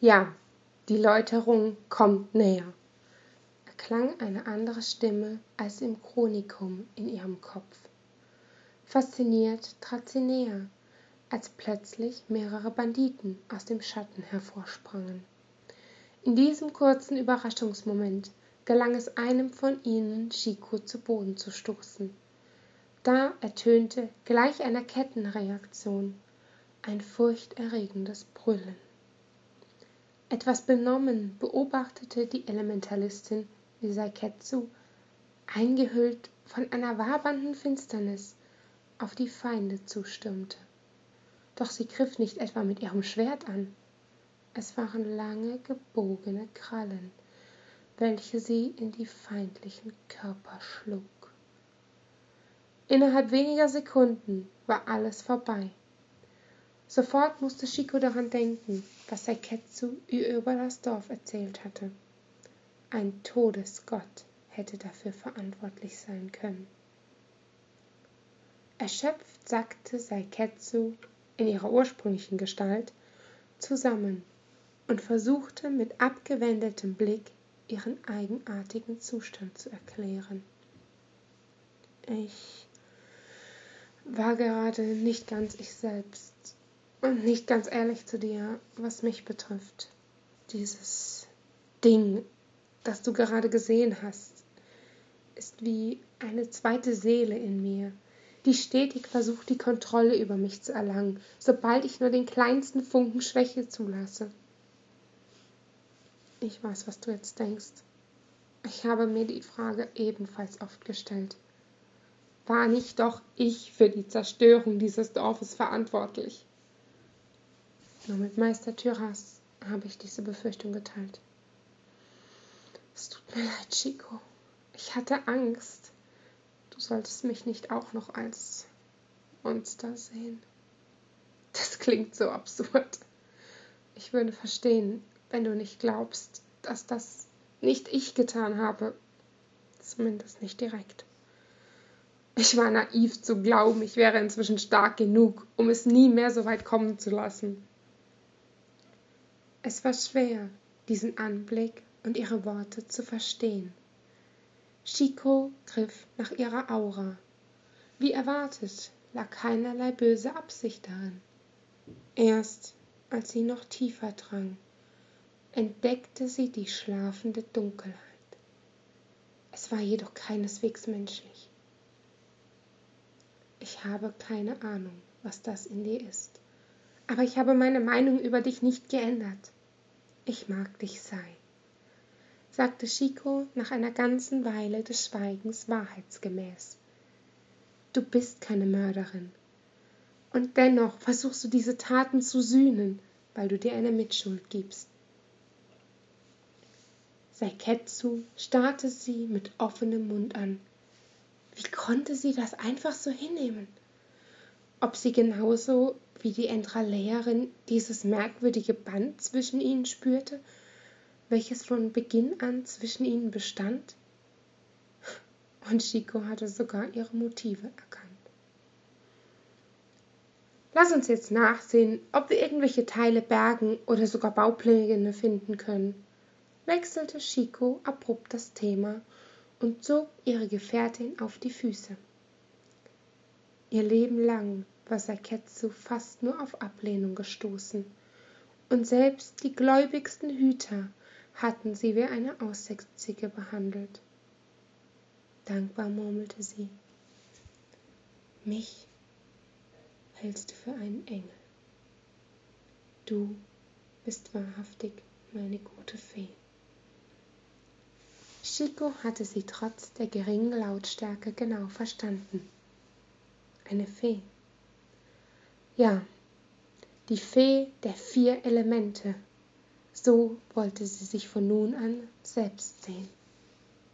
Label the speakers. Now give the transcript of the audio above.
Speaker 1: Ja, die Läuterung kommt näher, erklang eine andere Stimme als im Chronikum in ihrem Kopf. Fasziniert trat sie näher, als plötzlich mehrere Banditen aus dem Schatten hervorsprangen. In diesem kurzen Überraschungsmoment gelang es einem von ihnen, Chico zu Boden zu stoßen. Da ertönte gleich einer Kettenreaktion ein furchterregendes Brüllen. Etwas benommen beobachtete die Elementalistin, Saiketsu, eingehüllt von einer wabernden Finsternis, auf die Feinde zustürmte. Doch sie griff nicht etwa mit ihrem Schwert an. Es waren lange gebogene Krallen, welche sie in die feindlichen Körper schlug. Innerhalb weniger Sekunden war alles vorbei. Sofort musste Shiko daran denken, was Saiketsu ihr über das Dorf erzählt hatte. Ein Todesgott hätte dafür verantwortlich sein können. Erschöpft sackte Saiketsu in ihrer ursprünglichen Gestalt zusammen und versuchte mit abgewendetem Blick ihren eigenartigen Zustand zu erklären. Ich war gerade nicht ganz ich selbst und nicht ganz ehrlich zu dir, was mich betrifft. Dieses Ding, das du gerade gesehen hast, ist wie eine zweite Seele in mir, die stetig versucht, die Kontrolle über mich zu erlangen, sobald ich nur den kleinsten Funken Schwäche zulasse. Ich weiß, was du jetzt denkst. Ich habe mir die Frage ebenfalls oft gestellt. War nicht doch ich für die Zerstörung dieses Dorfes verantwortlich? Nur mit Meister Tyras habe ich diese Befürchtung geteilt. Es tut mir leid, Chico. Ich hatte Angst. Du solltest mich nicht auch noch als Monster sehen. Das klingt so absurd. Ich würde verstehen, wenn du nicht glaubst, dass das nicht ich getan habe. Zumindest nicht direkt. Ich war naiv zu glauben, ich wäre inzwischen stark genug, um es nie mehr so weit kommen zu lassen. Es war schwer, diesen Anblick und ihre Worte zu verstehen. Chico griff nach ihrer Aura. Wie erwartet, lag keinerlei böse Absicht darin. Erst als sie noch tiefer drang, entdeckte sie die schlafende Dunkelheit. Es war jedoch keineswegs menschlich. Ich habe keine Ahnung, was das in dir ist, aber ich habe meine Meinung über dich nicht geändert. Ich mag dich sein, sagte Chico nach einer ganzen Weile des Schweigens wahrheitsgemäß. Du bist keine Mörderin. Und dennoch versuchst du diese Taten zu sühnen, weil du dir eine Mitschuld gibst. Saiketsu starrte sie mit offenem Mund an. Wie konnte sie das einfach so hinnehmen? Ob sie genauso wie die Endralehrerin dieses merkwürdige Band zwischen ihnen spürte, welches von Beginn an zwischen ihnen bestand? Und Chico hatte sogar ihre Motive erkannt. Lass uns jetzt nachsehen, ob wir irgendwelche Teile bergen oder sogar Baupläne finden können, wechselte Chico abrupt das Thema und zog ihre Gefährtin auf die Füße. Ihr Leben lang war Saketsu fast nur auf Ablehnung gestoßen, und selbst die gläubigsten Hüter hatten sie wie eine Aussätzige behandelt. Dankbar murmelte sie. Mich hältst du für einen Engel. Du bist wahrhaftig meine gute Fee. Chico hatte sie trotz der geringen Lautstärke genau verstanden. Eine Fee. Ja, die Fee der vier Elemente. So wollte sie sich von nun an selbst sehen.